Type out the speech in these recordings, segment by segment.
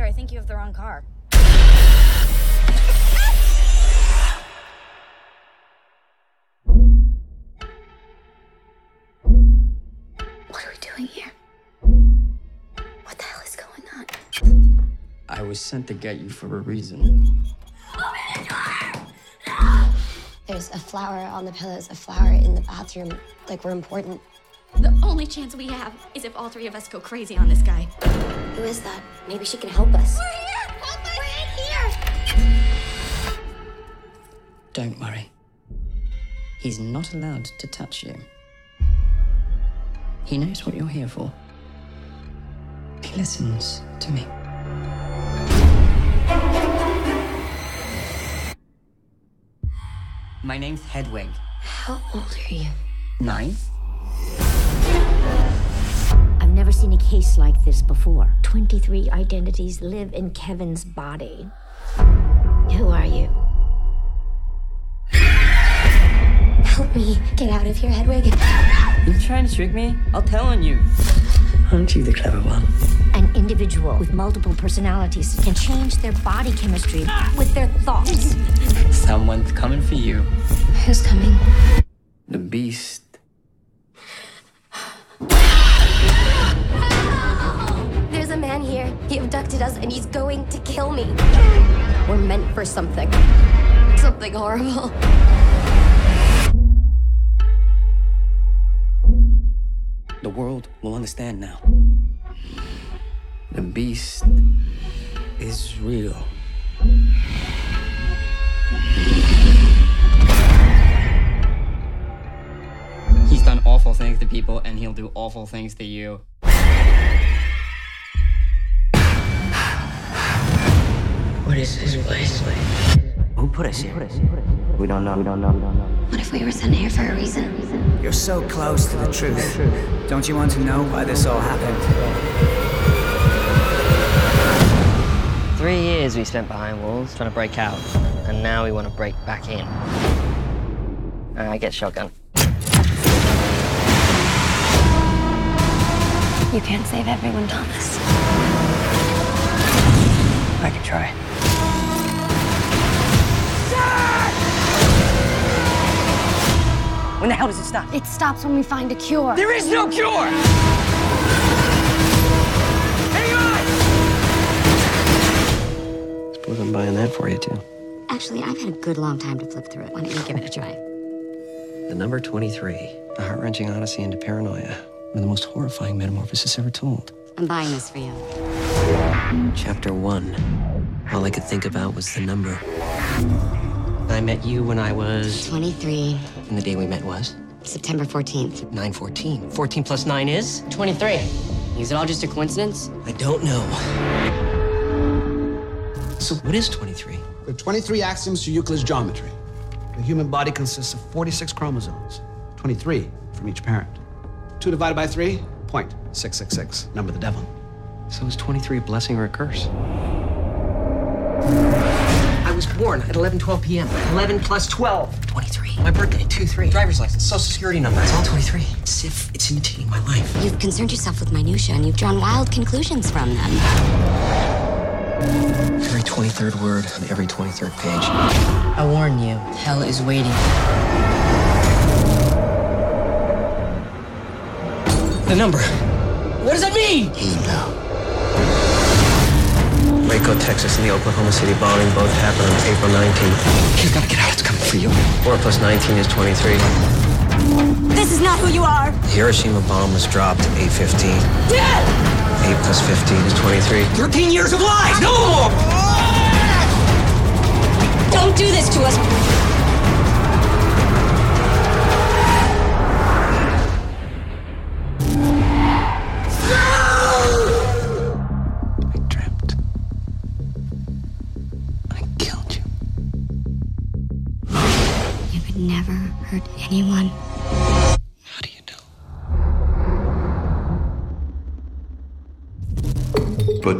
sir, I think you have the wrong car. What are we doing here? What the hell is going on? I was sent to get you for a reason. There's a flower on the pillows, a flower in the bathroom. Like we're important. The only chance we have is if all three of us go crazy on this guy. Who is that? Maybe she can help us. We're here! Help us! We're in here. Don't worry. He's not allowed to touch you. He knows what you're here for. He listens to me. My name's Hedwig. How old are you? Nine? I've never seen a case like this before. 23 identities live in Kevin's body. Who are you? Help me get out of here, Hedwig. You trying to trick me? I'll tell on you. Aren't you the clever one? An individual with multiple personalities can change their body chemistry with their thoughts. Someone's coming for you. Who's coming? The beast. He abducted us and he's going to kill me. We're meant for something. Something horrible. The world will understand now. The beast is real. He's done awful things to people, and he'll do awful things to you. What is this place? Who put us here? We don't know. We don't know. We don't know. What if we were sent here for a reason? You're so close to the truth. Don't you want to know why this all happened? Three years we spent behind walls trying to break out, and now we want to break back in. Uh, I get shotgun. You can't save everyone, Thomas. I can try. When the hell does it stop? It stops when we find a cure. There is no cure! Hang on! Suppose I'm buying that for you, too. Actually, I've had a good long time to flip through it. Why don't you give it a try? The number 23, a heart wrenching odyssey into paranoia, one of the most horrifying metamorphoses ever told. I'm buying this for you. Chapter 1. All I could think about was the number. I met you when I was. 23, And the day we met was? September 14th. 914. 14 plus 9 is? 23. Is it all just a coincidence? I don't know. So, what is 23? There are 23 axioms to Euclid's geometry. The human body consists of 46 chromosomes, 23 from each parent. 2 divided by 3, point 666, number of the devil. So, is 23 a blessing or a curse? I was born at 11 12 p.m. 11 plus 12. 23. My birthday, 2 3. Driver's license, social security number. It's all 23. It's if it's imitating my life. You've concerned yourself with minutia and you've drawn wild conclusions from them. Every 23rd word on every 23rd page. I warn you, hell is waiting. The number. What does that mean? You know. Waco, Texas, and the Oklahoma City bombing both happened on April 19th. He's gotta get out. It's coming for you. 4 plus 19 is 23. This is not who you are! The Hiroshima bomb was dropped at 815. Dad! 8 plus 15 is 23. 13 years of lies! No more! Don't do this to us!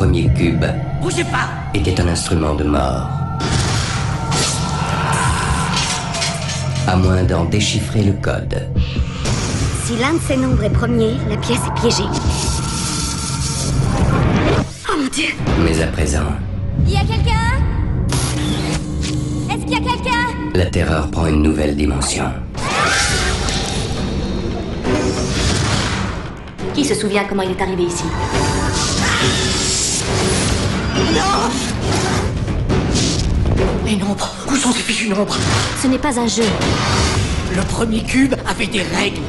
premier cube Bougez pas était un instrument de mort. À moins d'en déchiffrer le code. Si l'un de ces nombres est premier, la pièce est piégée. Oh mon dieu Mais à présent, Y a quelqu'un? Est-ce qu'il y a quelqu'un? la terreur prend une nouvelle dimension. Qui se souvient comment il est arrivé ici? Les nombres Où sont ces fichus nombres? Ce n'est pas un jeu. Le premier cube avait des règles.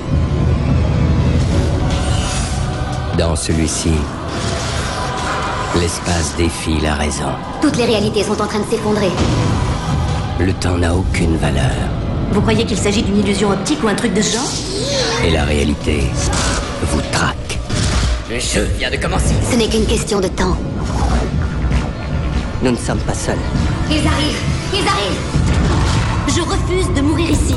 Dans celui-ci, l'espace défie la raison. Toutes les réalités sont en train de s'effondrer. Le temps n'a aucune valeur. Vous croyez qu'il s'agit d'une illusion optique ou un truc de ce genre? Et la réalité vous traque. Le jeu vient de commencer. Ce n'est qu'une question de temps. Nous ne sommes pas seuls. Ils arrivent Ils arrivent Je refuse de mourir ici.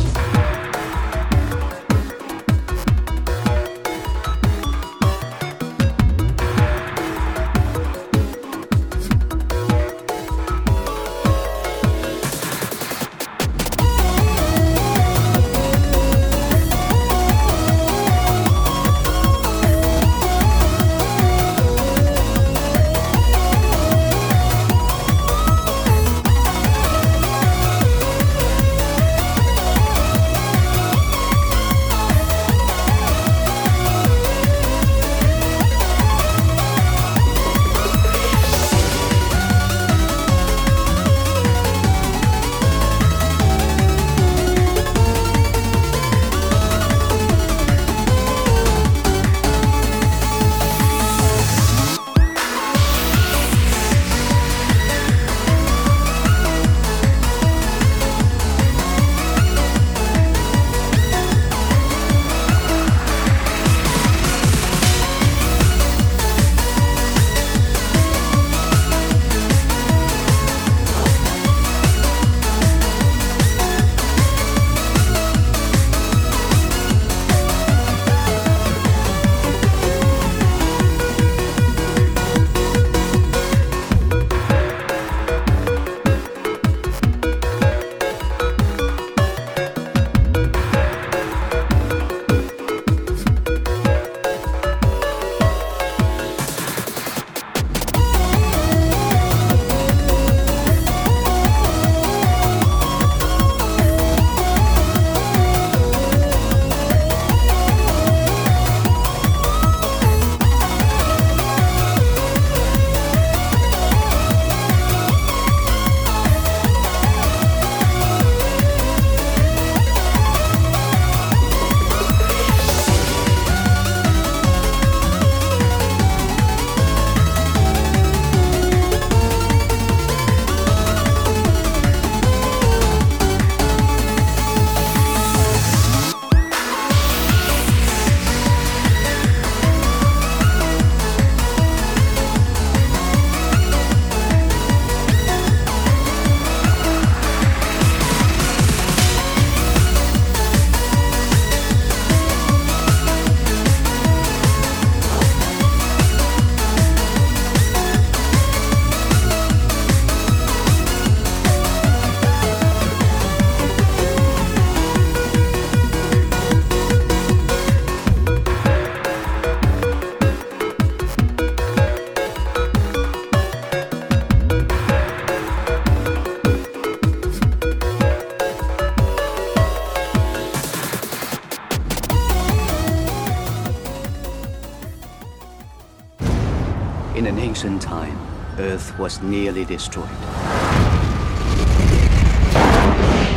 In time, Earth was nearly destroyed.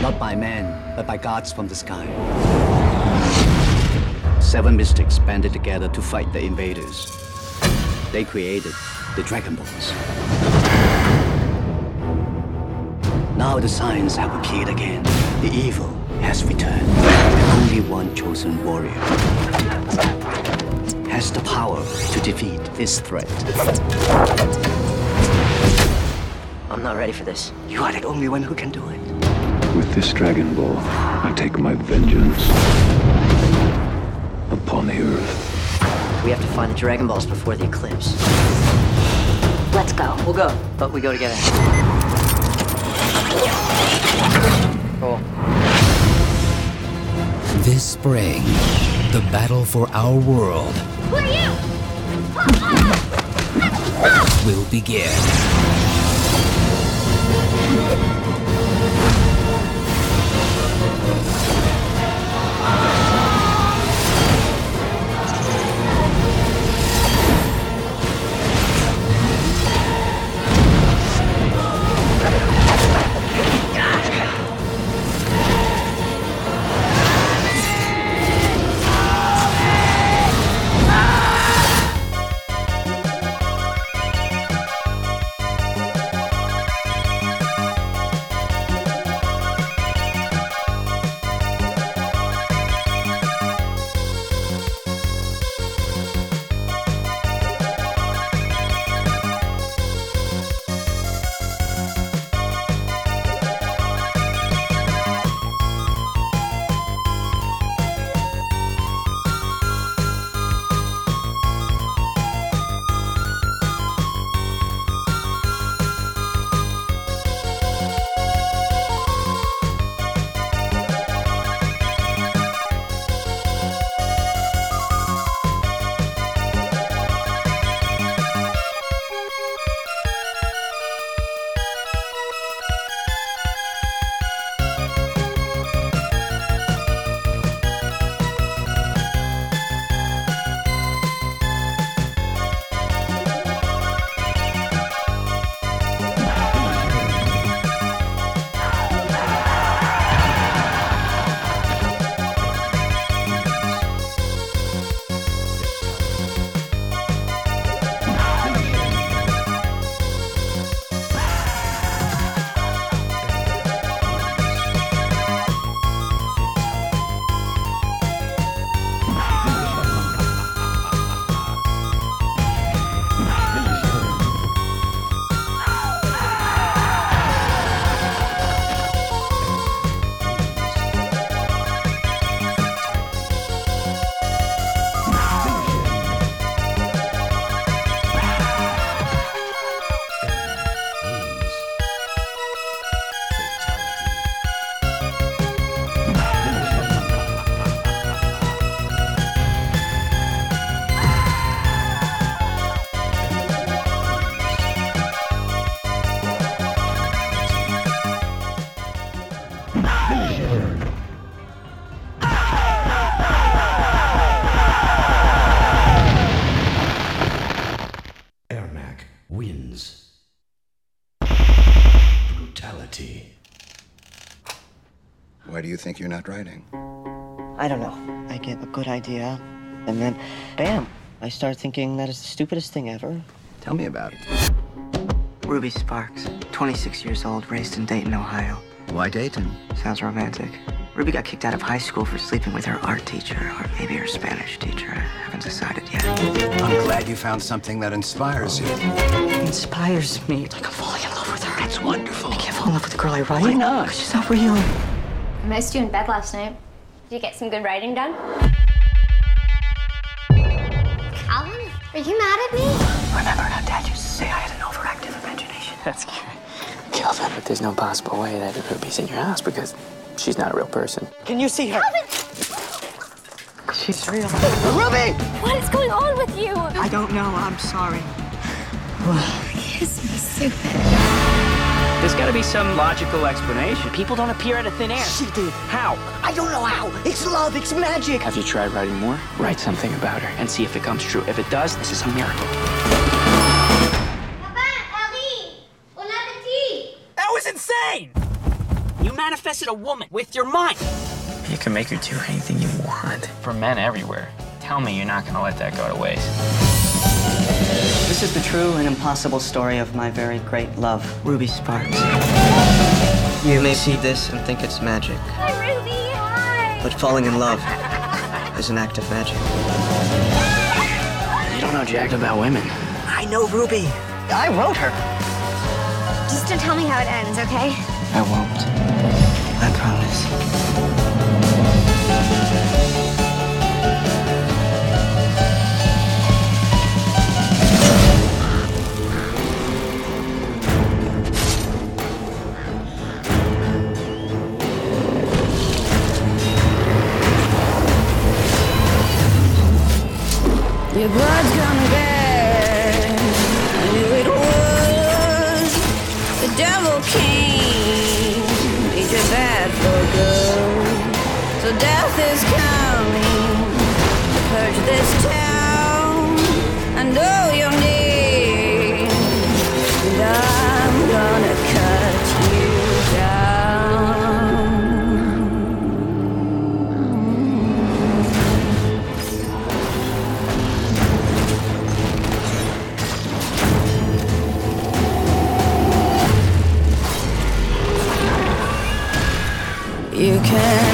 Not by man, but by gods from the sky. Seven mystics banded together to fight the invaders. They created the Dragon Balls. Now the signs have appeared again. The evil has returned. Only one chosen warrior has the power to defeat this threat. I'm not ready for this. You are the only one who can do it. With this Dragon Ball, I take my vengeance upon the Earth. We have to find the Dragon Balls before the eclipse. Let's go. We'll go, but we go together. Cool. This spring, the battle for our world Will begin. Brutality. Why do you think you're not writing? I don't know. I get a good idea, and then, bam, I start thinking that is the stupidest thing ever. Tell me about it. Ruby Sparks, 26 years old, raised in Dayton, Ohio. Why Dayton? Sounds romantic. Ruby got kicked out of high school for sleeping with her art teacher, or maybe her Spanish teacher. I haven't decided yet. I'm glad you found something that inspires you. Inspires me. It's like I'm falling in love with her. That's wonderful. I can't fall in love with a girl I write. Why not? Because she's not real. I missed you in bed last night. Did you get some good writing done? Calvin, are you mad at me? Remember how Dad used to say I had an overactive imagination? That's cute. Calvin, but there's no possible way that Ruby's in your house because she's not a real person. Can you see her? She's real. Ruby! What is going on with you? I don't know. I'm sorry. Kiss me, stupid. There's gotta be some logical explanation. People don't appear out of thin air. She did. How? I don't know how. It's love. It's magic. Have you tried writing more? Write something about her and see if it comes true. If it does, this is a miracle. That was insane! You manifested a woman with your mind. You can make her do anything you want. For men everywhere. Tell me you're not gonna let that go to waste. This is the true and impossible story of my very great love, Ruby Sparks. You may see this and think it's magic, Hi, Ruby. Hi. but falling in love is an act of magic. You don't know jack about women. I know Ruby. I wrote her. Just don't tell me how it ends, okay? I won't. I promise. Your blood's coming back. I knew it was. The devil came. Made you bad for good. So death is coming to purge this town. I know can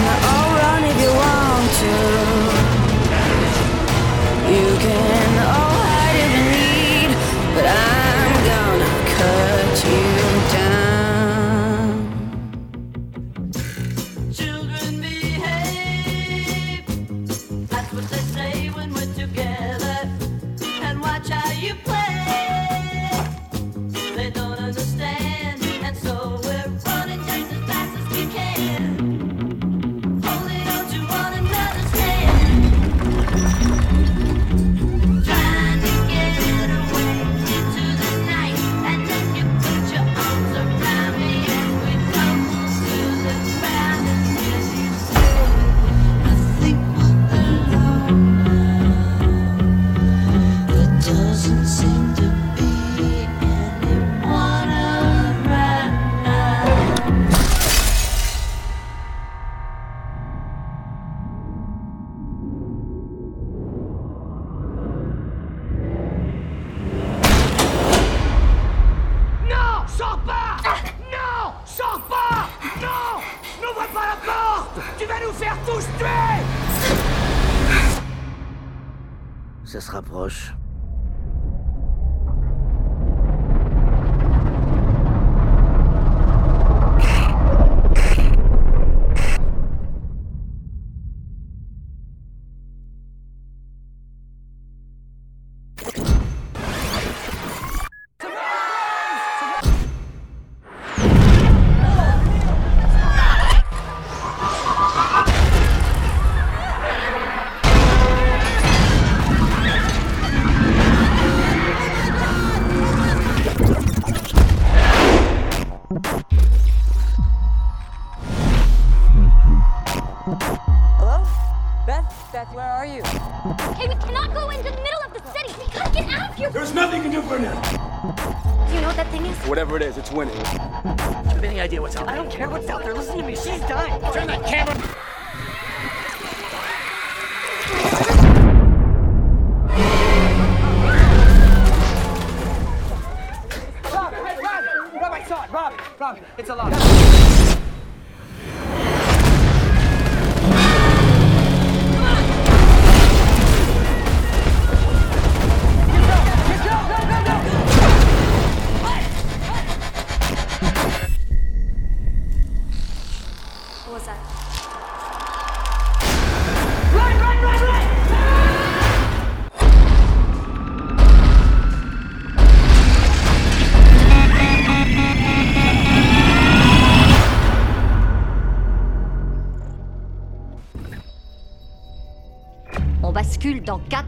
I saw it. Rob, Rob, it's a lot. Dans 4,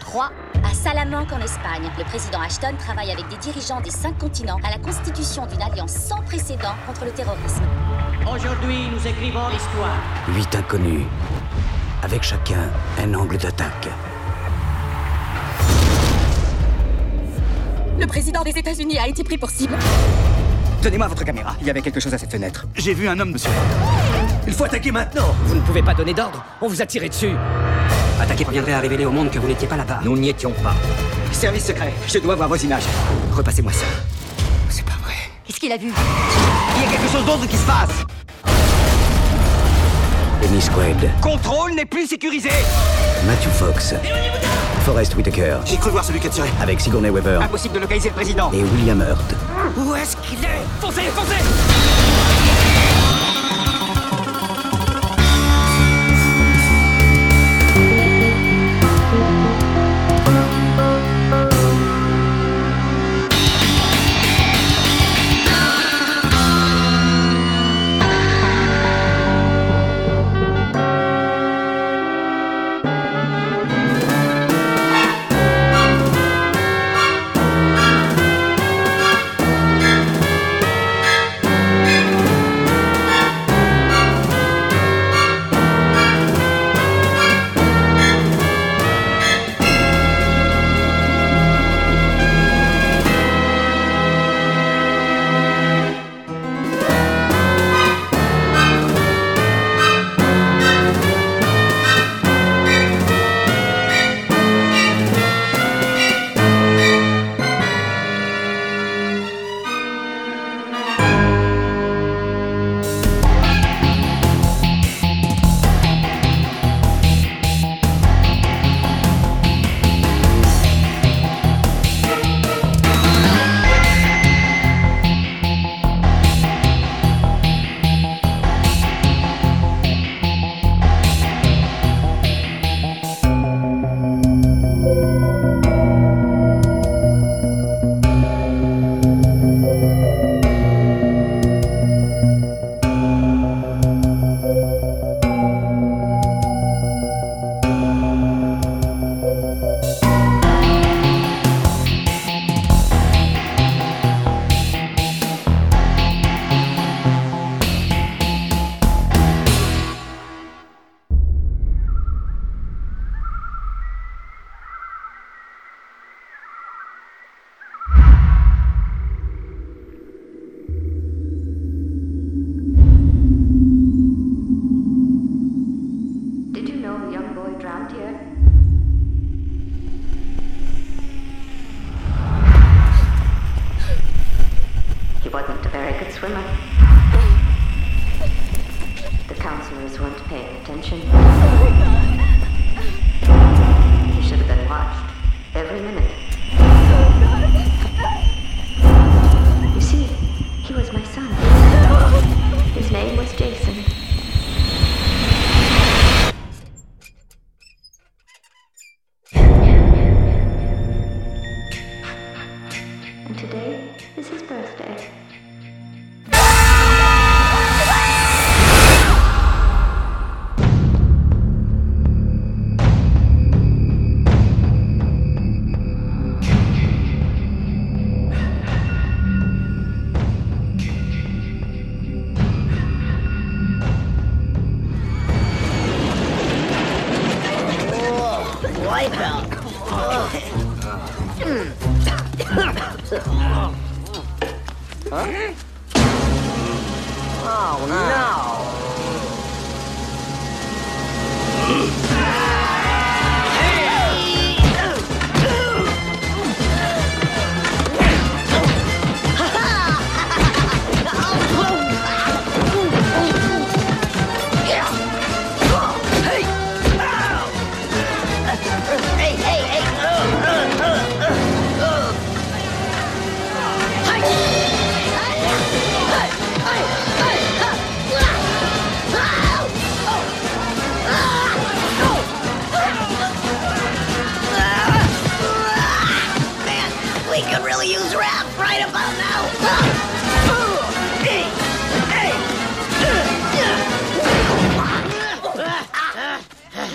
3. À Salamanque, en Espagne, le président Ashton travaille avec des dirigeants des cinq continents à la constitution d'une alliance sans précédent contre le terrorisme. Aujourd'hui, nous écrivons l'histoire. Huit inconnus, avec chacun un angle d'attaque. Le président des États-Unis a été pris pour cible. Donnez-moi votre caméra. Il y avait quelque chose à cette fenêtre. J'ai vu un homme, monsieur. Il faut attaquer maintenant. Vous ne pouvez pas donner d'ordre. On vous a tiré dessus. Attaquer reviendrait à révéler au monde que vous n'étiez pas là-bas. Nous n'y étions pas. Service secret. Je dois voir vos images. Repassez-moi ça. C'est pas vrai. Qu'est-ce qu'il a vu? Il y a quelque chose d'autre qui se passe. Amy Squad, Contrôle n'est plus sécurisé. Matthew Fox, Forrest Whitaker, J'ai cru voir celui qui a tiré. avec Sigourney Weaver Impossible de localiser le président. et William Hurt. Où est-ce qu'il est? Foncez, foncez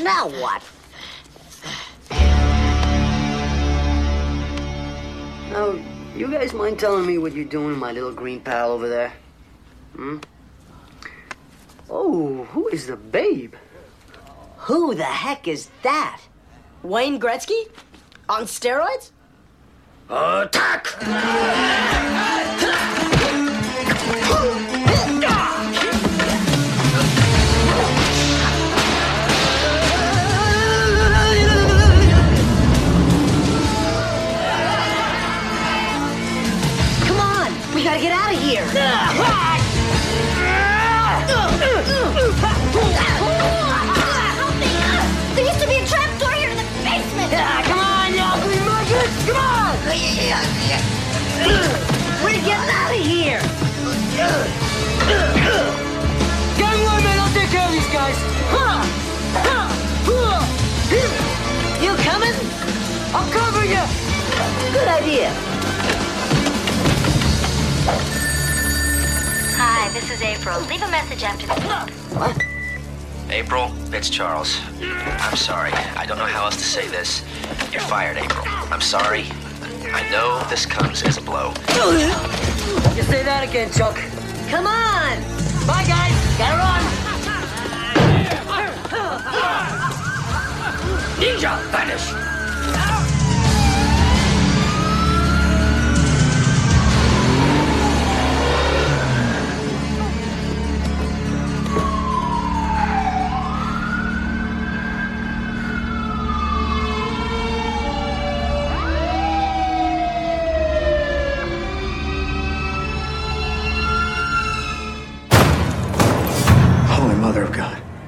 Now what? Now, you guys mind telling me what you're doing, my little green pal over there? Hmm? Oh, who is the babe? Who the heck is that? Wayne Gretzky? On steroids? Attack! Come Good idea. Hi, this is April. Leave a message after the beep. What? April, it's Charles. I'm sorry. I don't know how else to say this. You're fired, April. I'm sorry. I know this comes as a blow. You say that again, Chuck. Come on! Bye, guys. Gotta run. Ninja, vanish!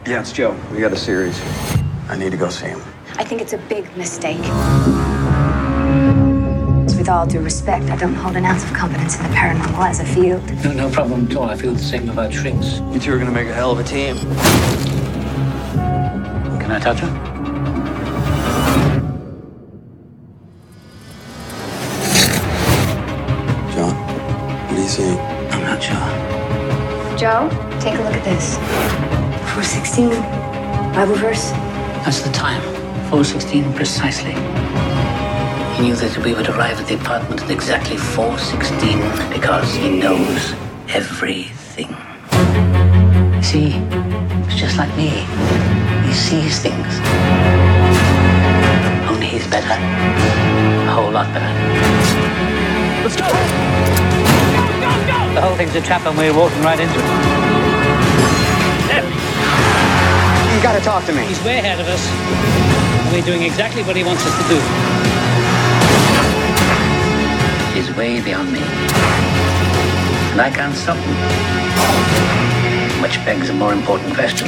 Yeah, it's Joe. We got a series. I need to go see him. I think it's a big mistake. With all due respect, I don't hold an ounce of confidence in the paranormal as a field. No, no problem at all. I feel the same about shrinks. You two are gonna make a hell of a team. Can I touch her? Bible verse. That's the time. 416 precisely. He knew that we would arrive at the apartment at exactly 416 because he knows everything. You see, it's just like me. He sees things. Only he's better. A whole lot better. Let's go! The whole thing's a trap and we're walking right into it. You gotta talk to me. He's way ahead of us. And we're doing exactly what he wants us to do. He's way beyond me. And I can't stop him. Which begs a more important question.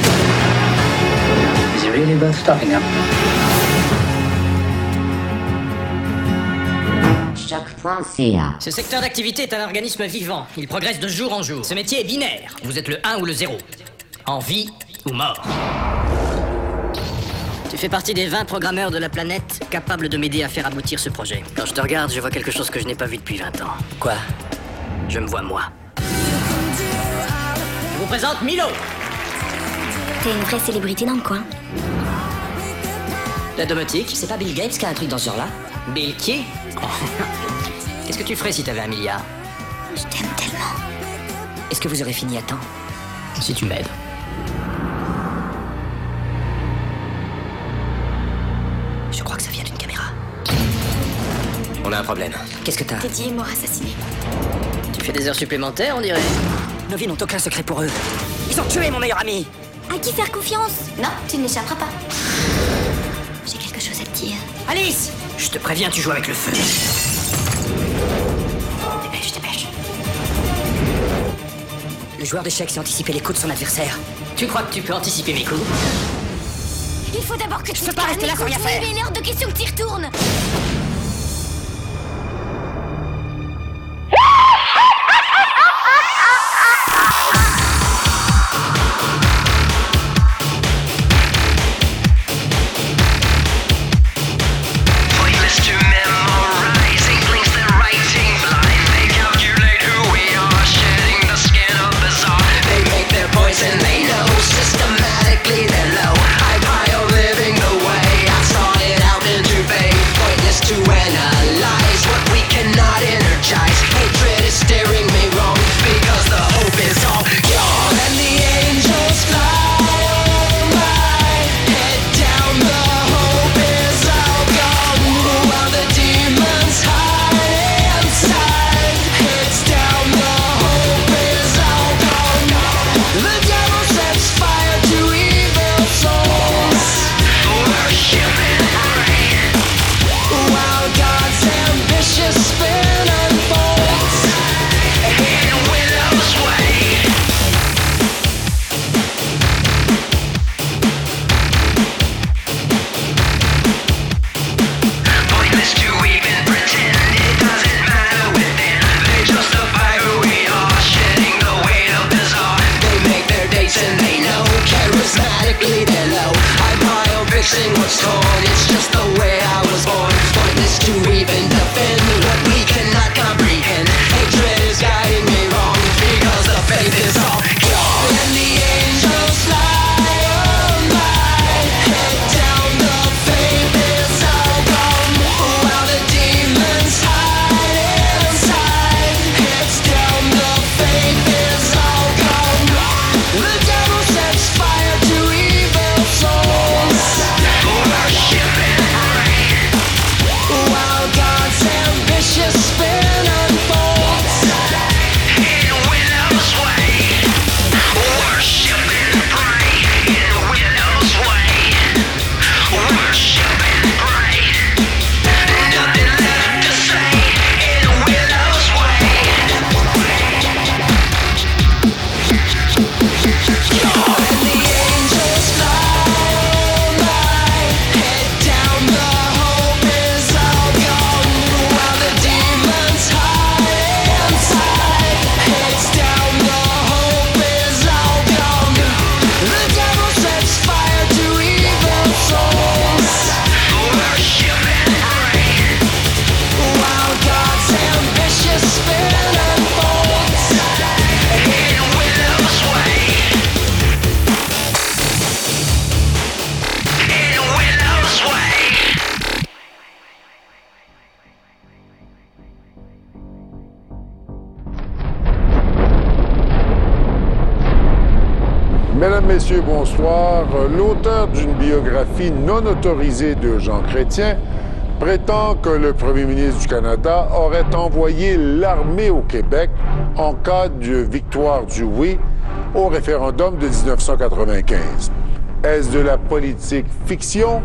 it really worth stopping up? Ce secteur d'activité est un organisme vivant. Il progresse de jour en jour. Ce métier est binaire. Vous êtes le 1 ou le 0. En vie ou mort. Tu fais partie des 20 programmeurs de la planète capables de m'aider à faire aboutir ce projet. Quand je te regarde, je vois quelque chose que je n'ai pas vu depuis 20 ans. Quoi? Je me vois moi. Je vous présente Milo T'es une vraie célébrité dans le coin. La domotique. C'est pas Bill Gates qui a un truc dans ce genre-là Bill qui? Qu'est-ce que tu ferais si t'avais un milliard? Je t'aime tellement. Est-ce que vous aurez fini à temps? Si tu m'aides. Je crois que ça vient d'une caméra. On a un problème. Qu'est-ce que t'as Teddy est mort assassiné. Tu fais des heures supplémentaires, on dirait Nos vies n'ont aucun secret pour eux. Ils ont tué mon meilleur ami À qui faire confiance Non, tu n'échapperas pas. J'ai quelque chose à te dire. Alice Je te préviens, tu joues avec le feu. Dépêche, dépêche. Le joueur d'échecs sait anticiper les coups de son adversaire. Tu crois que tu peux anticiper mes coups? Il faut d'abord que tu Je peux pas rester là sans rien faire. Il est l'heure de question que tu retournes. Non autorisée de Jean Chrétien prétend que le premier ministre du Canada aurait envoyé l'armée au Québec en cas de victoire du oui au référendum de 1995. Est-ce de la politique fiction?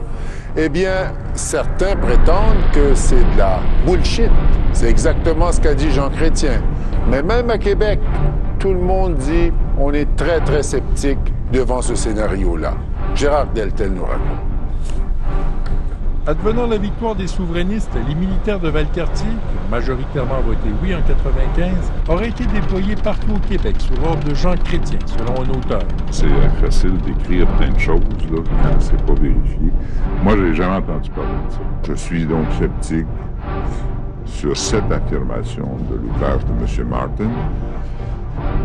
Eh bien, certains prétendent que c'est de la bullshit. C'est exactement ce qu'a dit Jean Chrétien. Mais même à Québec, tout le monde dit on est très, très sceptique devant ce scénario-là. Gérard Deltel nous raconte. Advenant la victoire des souverainistes, les militaires de Valcartier, qui ont majoritairement voté oui en 95, auraient été déployés partout au Québec sous l'ordre de Jean Chrétien, selon un auteur. C'est facile d'écrire plein de choses là, quand c'est pas vérifié. Moi, j'ai jamais entendu parler de ça. Je suis donc sceptique sur cette affirmation de l'ouvrage de M. Martin.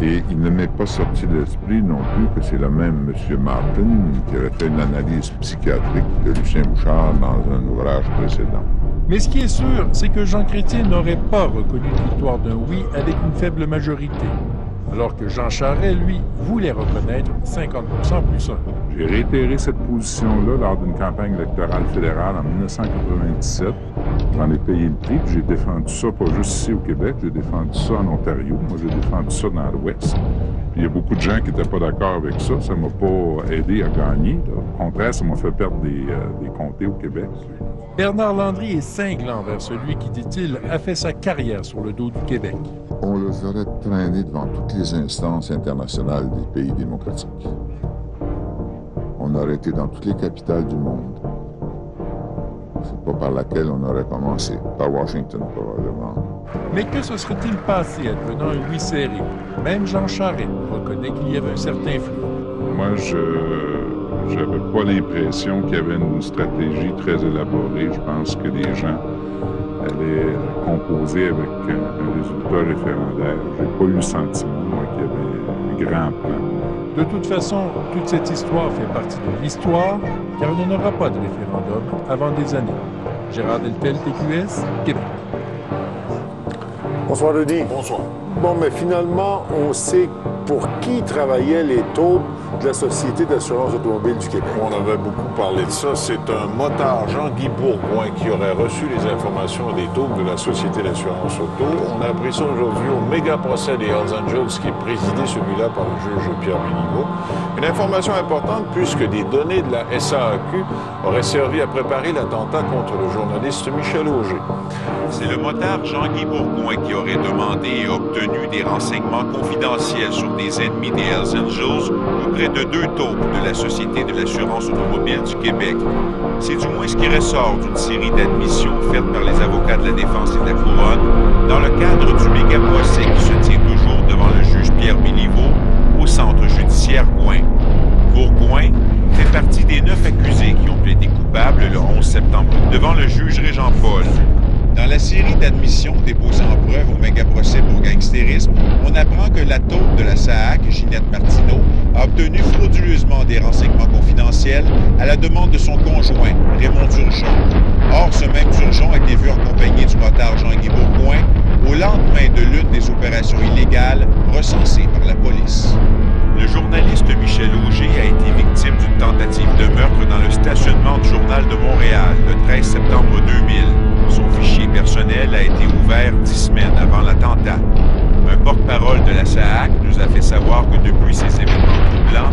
Et il ne m'est pas sorti de l'esprit non plus que c'est le même M. Martin qui avait fait une analyse psychiatrique de Lucien Bouchard dans un ouvrage précédent. Mais ce qui est sûr, c'est que Jean Chrétien n'aurait pas reconnu une victoire d'un oui avec une faible majorité, alors que Jean Charest, lui, voulait reconnaître 50% plus 1. J'ai réitéré cette position-là lors d'une campagne électorale fédérale en 1997. J'en ai payé le prix, puis j'ai défendu ça pas juste ici au Québec, j'ai défendu ça en Ontario, moi j'ai défendu ça dans l'Ouest. Puis il y a beaucoup de gens qui n'étaient pas d'accord avec ça, ça m'a pas aidé à gagner. là. Au contraire, ça m'a fait perdre des, euh, des comtés au Québec. Bernard Landry est cinglant vers celui qui, dit-il, a fait sa carrière sur le dos du Québec. On les aurait traînés devant toutes les instances internationales des pays démocratiques. On aurait été dans toutes les capitales du monde. C'est pas par laquelle on aurait commencé, par Washington probablement. Mais que se serait-il passé advenant un oui serré? Même Jean Charest reconnaît qu'il y avait un certain flou. Moi, je n'avais pas l'impression qu'il y avait une stratégie très élaborée. Je pense que les gens allaient composer avec un, un résultat référendaire. J'ai pas eu le sentiment, moi, qu'il y avait un grand plan. De toute façon, toute cette histoire fait partie de l'histoire, car il n'y aura pas de référendum avant des années. Gérard Deltel, TQS, Québec. Bonsoir, Rudy. Bonsoir. Bon, mais finalement, on sait pour qui travaillaient les taupes de la Société d'assurance automobile du Québec. On avait beaucoup parlé de ça. C'est un motard, Jean-Guy Bourgoin, qui aurait reçu les informations des taupes de la Société d'assurance auto. On a appris ça aujourd'hui au méga procès des Hells Angels, qui est présidé celui-là par le juge Pierre Béniveau. Une information importante puisque des données de la SAAQ auraient servi à préparer l'attentat contre le journaliste Michel Auger. C'est le motard Jean-Guy Bourgoin qui aurait demandé et obtenu des renseignements confidentiels sur des ennemis des Hells Angels auprès de deux taupes de la Société de l'assurance automobile du Québec. C'est du moins ce qui ressort d'une série d'admissions faites par les avocats de la défense et de la couronne dans le cadre du méga procès qui se tient toujours devant le juge Pierre Béliveau au centre judiciaire Gouin. Bourgoin fait partie des neuf accusés qui ont plaidé coupables le 11 septembre devant le juge Régent Paul. Dans la série d'admissions déposées en preuve au méga procès pour gangstérisme, on apprend que la taupe de la SAAC, Ginette Martineau, a obtenu frauduleusement des renseignements confidentiels à la demande de son conjoint, Raymond Durgeon. Or, ce même Durgeon a été vu en compagnie du motard Jean-Guy Bourgoin au lendemain de l'une des opérations illégales recensées par la police. Le journaliste Michel Auger a été victime d'une tentative de meurtre dans le stationnement du Journal de Montréal le 13 septembre 2000. Son fichier personnel a été ouvert dix semaines avant l'attentat. Un porte-parole de la SAAC nous a fait savoir que depuis ces événements troublants,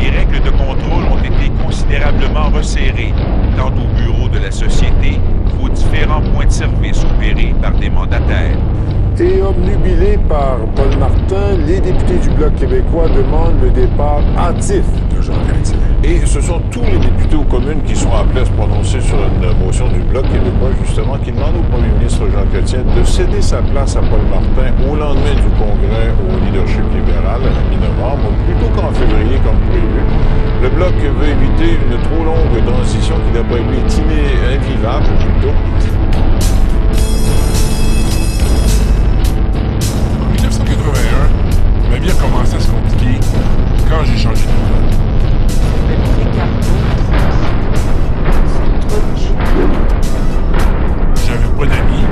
les règles de contrôle ont été considérablement resserrées, tant au bureau de la société qu'aux différents points de service opérés par des mandataires. Et obnubilé par Paul Martin, les députés du Bloc québécois demandent le départ hâtif Et ce sont tous les députés aux communes qui sont appelés à se prononcer sur une motion du Bloc québécois, justement, qui demande au premier ministre Jean Chrétien de céder sa place à Paul Martin au lendemain du congrès au leadership libéral à la mi-novembre, plutôt qu'en février comme prévu. Le Bloc veut éviter une trop longue transition qui, d'après lui, est invivable plutôt. En 1981, ma vie a commencé à se compliquer quand j'ai changé de job. J'avais pas d'amis,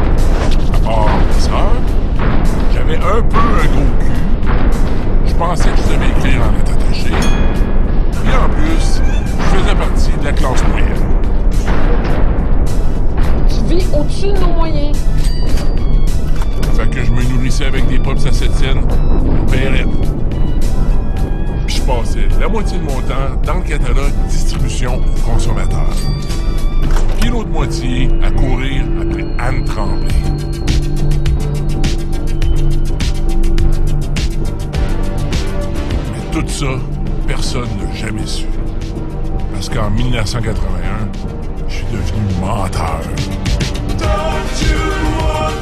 à part ma. J'avais un peu un gros cul. Je pensais que je devais écrire en lettres attachées. Et en plus, je faisais partie de la classe moyenne. Je vis au-dessus de nos moyens. Fait que je me nourrissais avec des acétiennes au PRN. Passais la moitié de mon temps dans le catalogue distribution aux consommateurs. Puis l'autre moitié à courir après Anne Tremblay. Mais tout ça, personne n'a jamais su. Parce qu'en 1981, je suis devenu menteur. Ah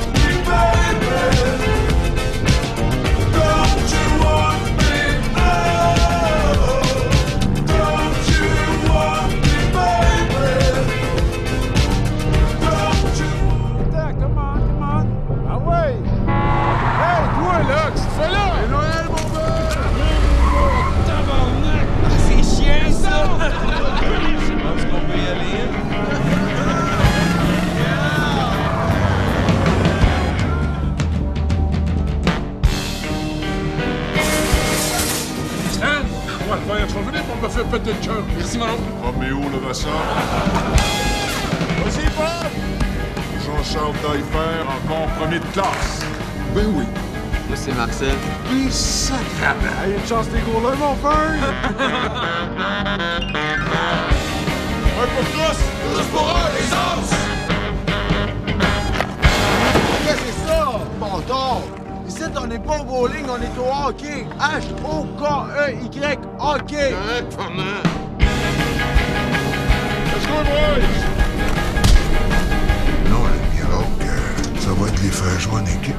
Ressort. Vas-y, Bob! Jean-Charles Taillefer, encore premier de classe. Ben oui. Là, c'est Marcel. Puis sacrament! Hey, une chance des gros là, mon frère! Un pour tous! Tous pour un, les os! Qu'est-ce que c'est ça? Bâtard! Ici, on n'est pas au bowling, on est au hockey. H-O-K-E-Y. Hockey! Non, Rogue, euh, ça va être les faire jouer en équipe.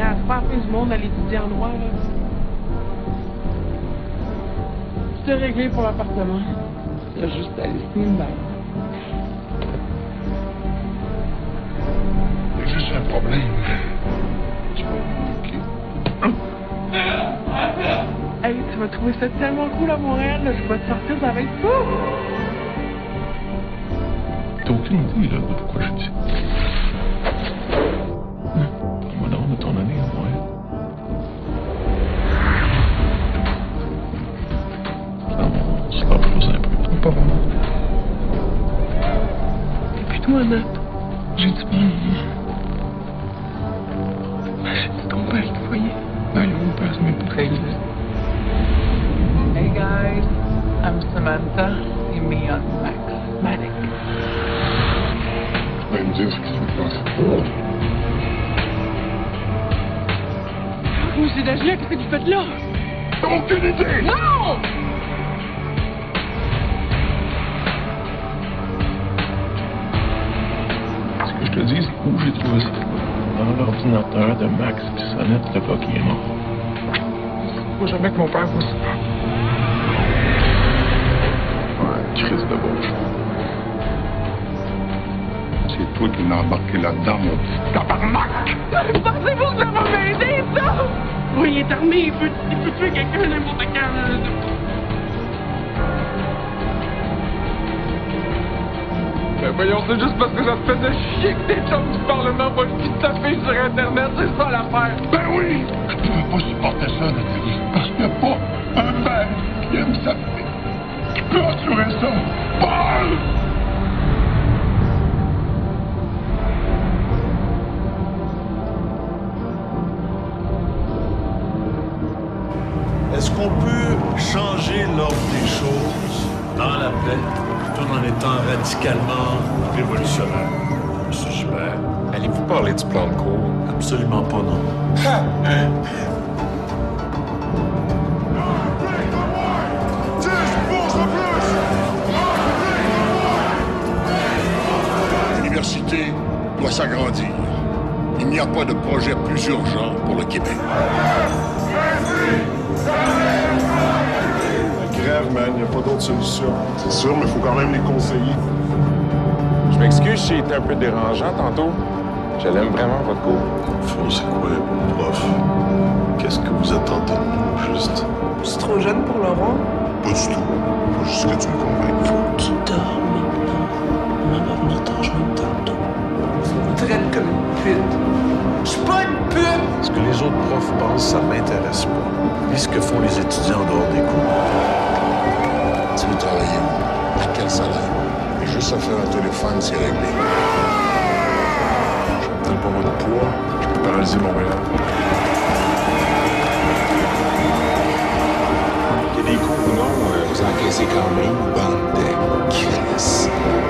À se fin du monde à l'étudier en noir, là. C'est réglé pour l'appartement. Il y a juste à laisser une balle. Vas trouver ça tellement cool à Montréal, là. Je vais te sortir, ça va être fou! T'as aucune idée, là, de pourquoi je dis. Prends-moi donc de ton année, ouais. Non, on se lâche pas un peu. Pas vraiment. Et puis toi, Nat, j'ai du bon. C'est ton père du foyer. Non, il mon père, c'est mes bouteilles, là. I'm Samantha. See me on Max Manic. Tu vas me dire ce qui se passe. Monsieur Dagia, qu'est-ce que tu fais là? T'as aucune idée! Non! Ce que je te dis, c'est où j'ai trouvé ça. Dans l'ordinateur de Max? Bissonnette, le gars qui est mort. Faut jamais que mon père voit crise de bouche. C'est toi qui l'as embarqué là-dedans, mon petit tabarnak! Pensez-vous que ça va m'aider, ça? Oui, il est armé, il peut, il peut tuer quelqu'un n'importe quand. là. Ben voyons, c'est juste parce que ça te faisait chier que tes chums du Parlement vont te taper sur Internet, c'est ça l'affaire! Ben oui! Je peux pas supporter ça, Nathalie, parce qu'il n'y a pas un père qui aime sa Paul! Est-ce qu'on peut changer l'ordre des choses? Dans la paix, tout en étant radicalement révolutionnaire? Monsieur Gilbert. Allez-vous parler du plan de cours? Absolument pas, non. s'agrandir. Il n'y a pas de projet plus urgent pour le Québec. Grève, man, il n'y a pas d'autre solution. C'est sûr, mais il faut quand même les conseiller. Je m'excuse si j'étais un peu dérangeant tantôt. Je l'aime vraiment, votre cours. Au fond, c'est quoi, prof? Qu'est-ce que vous attendez de nous, juste? C'est trop jeune pour Laurent. Pas du tout. Faut juste que tu me convainques. Faut qu'il dorme maintenant. On va venir t'en rejoindre tantôt. Tu me traites comme une pute. Je suis pas une pute! Ce que les autres profs pensent, ça m'intéresse pas. Lis ce que font les étudiants en dehors des cours. Tu veux travailler où? À quel salaire? Et juste à faire un téléphone, c'est réglé. J'ai pas votre poids. Je peux paralyser Montréal. Il y a des cours ou non, euh, vous encaissez quand même, bande de.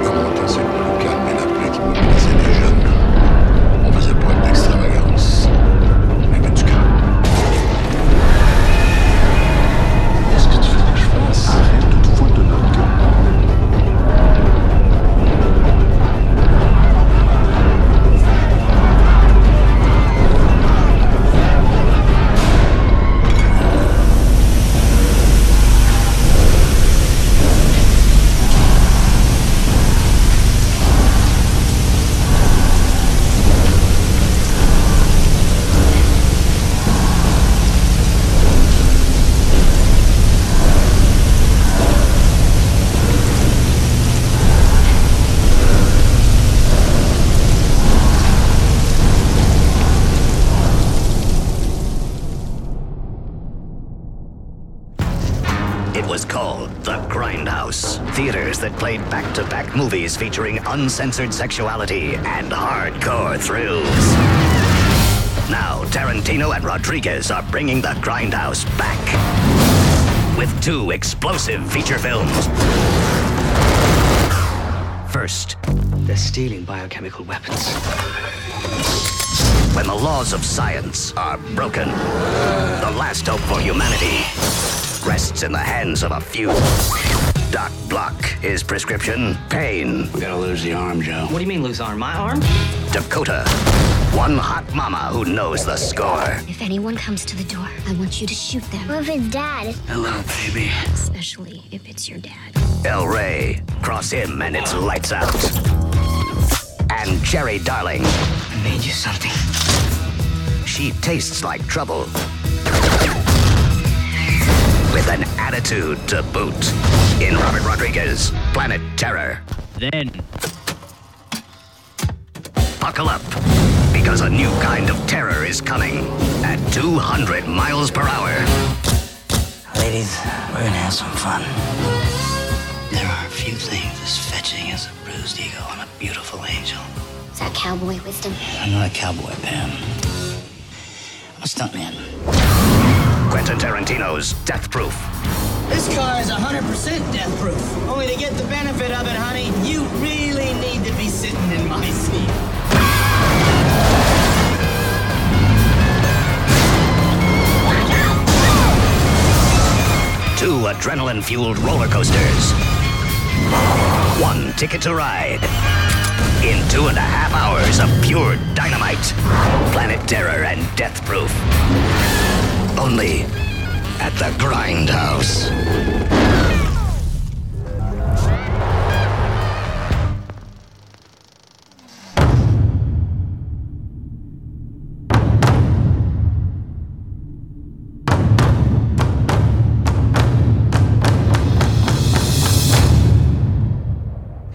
Comment on s'est pour calmer la plaie qui nous brisait les movies featuring uncensored sexuality and hardcore thrills. Now, Tarantino and Rodriguez are bringing the Grindhouse back with two explosive feature films. First, They're stealing biochemical weapons. when the laws of science are broken, the last hope for humanity rests in the hands of a few. Doc Block, his prescription, pain. We gotta lose the arm, Joe. What do you mean lose arm? My arm? Dakota, one hot mama who knows the score. If anyone comes to the door, I want you to shoot them. What if it's dad? Hello, baby. Especially if it's your dad. El Rey, cross him and it's lights out. And Cherry Darling. I made you something. She tastes like trouble. With an attitude to boot. In Robert Rodriguez, Planet Terror. Then, Buckle up, because a new kind of terror is coming at 200 miles per hour. Ladies, we're gonna have some fun. There are a few things as fetching as a bruised ego and a beautiful angel. Is that cowboy wisdom? I'm not a cowboy, Pam. I'm a stuntman. Quentin Tarantino's Death Proof. This car is 100% death proof. Only to get the benefit of it, honey, you really need to be sitting in my seat. Two adrenaline fueled roller coasters. One ticket to ride. In two and a half hours of pure dynamite. Planet Terror and Death Proof. Only at the Grindhouse.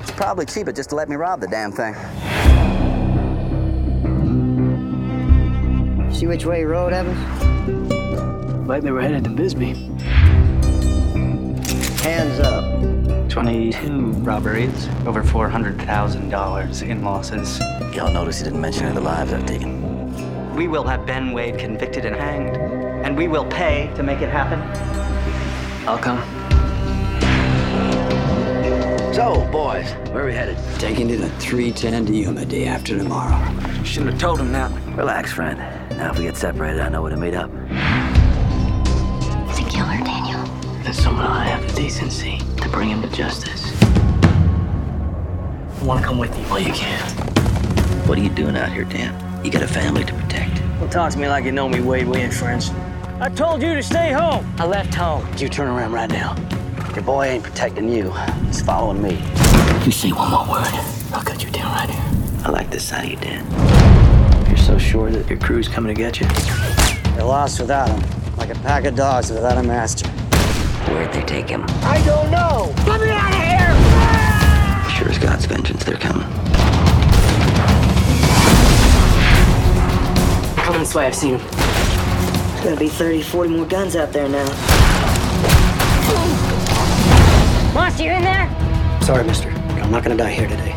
It's probably cheaper just to let me rob the damn thing. See which way you rode, Evans? Like they were headed to Bisbee. Hands up. 22 robberies, over $400,000 in losses. Y'all notice he didn't mention any of the lives I've taken. We will have Ben Wade convicted and hanged, and we will pay to make it happen. I'll come. So, boys, where are we headed? Taking it at 310 to Yuma day after tomorrow. Shouldn't have told him that. Relax, friend. Now, if we get separated, I know where to meet up. He's a killer, Daniel. Then someone will have the decency to bring him to justice. I want to come with you. Well, you can't. What are you doing out here, Dan? You got a family to protect. Don't talk to me like you know me, Wade. We ain't friends. I told you to stay home. I left home. You turn around right now. Your boy ain't protecting you. He's following me. You say one more word, I'll cut you down right here. I like this side of you, Dan. You're so sure that your crew's coming to get you. You're lost without him, like a pack of dogs without a master. Where'd they take him? I don't know. Let me out of here! Sure as God's vengeance, they're coming. Coming this way, I've seen him. There's gonna be 30, 40 more guns out there now. Monster, you in there? Sorry, mister. I'm not gonna die here today.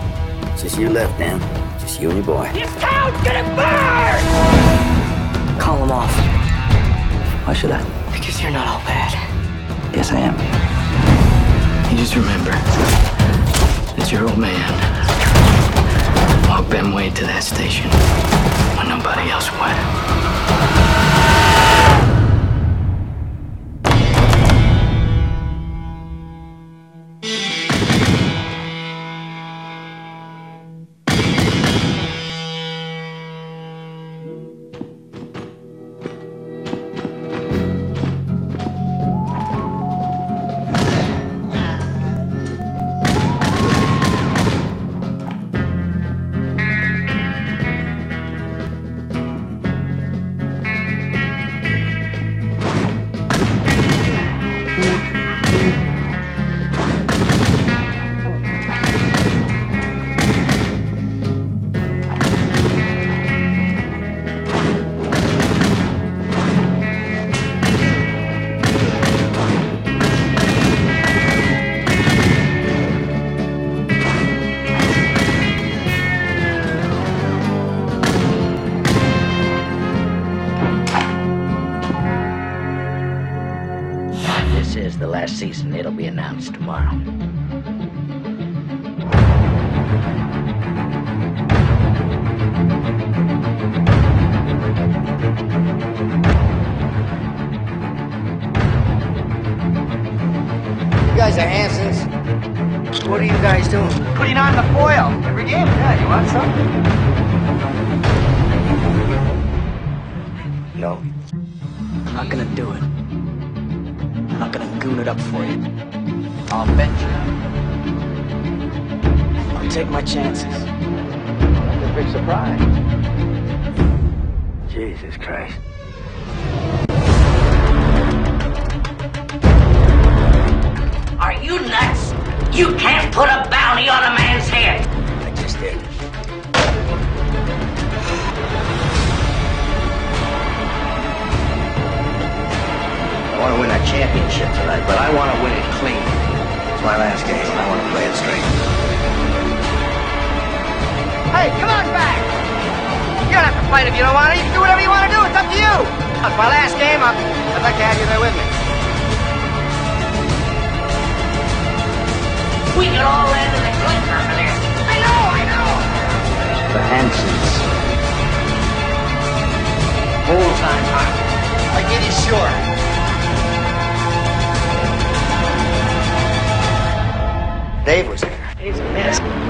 It's just you left, Dan. Just you and your boy. This town's gonna burn! Call him off. Why should I? Because you're not all bad. Yes, I am. You just remember that your old man walked Ben Wade to that station when nobody else would. Up for you. I'll bet you. I'll take my chances. That's a big surprise. Jesus Christ. Are you nuts? You can't put a bounty on a man's want to win a championship tonight, but I want to win it clean. It's my last game. And I want to play it straight. Hey, come on back! You don't have to fight if you don't want to. You can do whatever you want to do. It's up to you. It's my last game. I'm, I'd like to have you there with me. We can all land in the clinker for this. I know, I know. The Hansons. Whole time, huh? I get it, sure. Dave was there. He's a mess.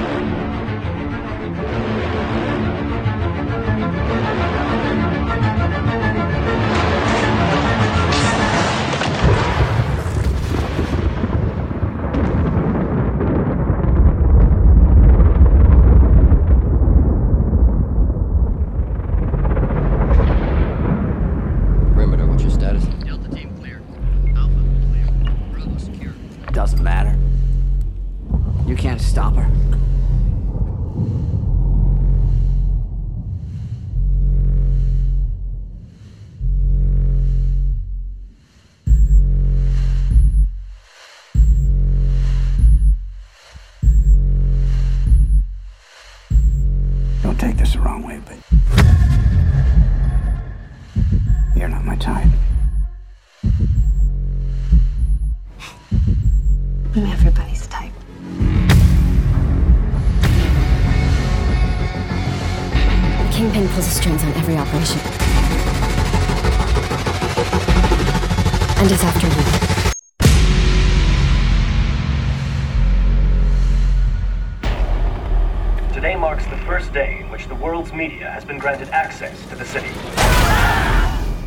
Media has been granted access to the city.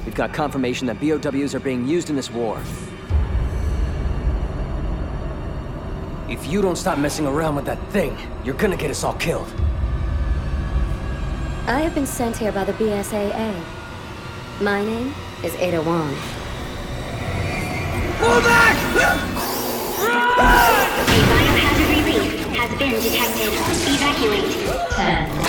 We've got confirmation that BOWs are being used in this war. If you don't stop messing around with that thing, you're gonna get us all killed. I have been sent here by the BSAA. My name is Ada Wong. Pull back! Biohazard release has been detected. Evacuate. Ten,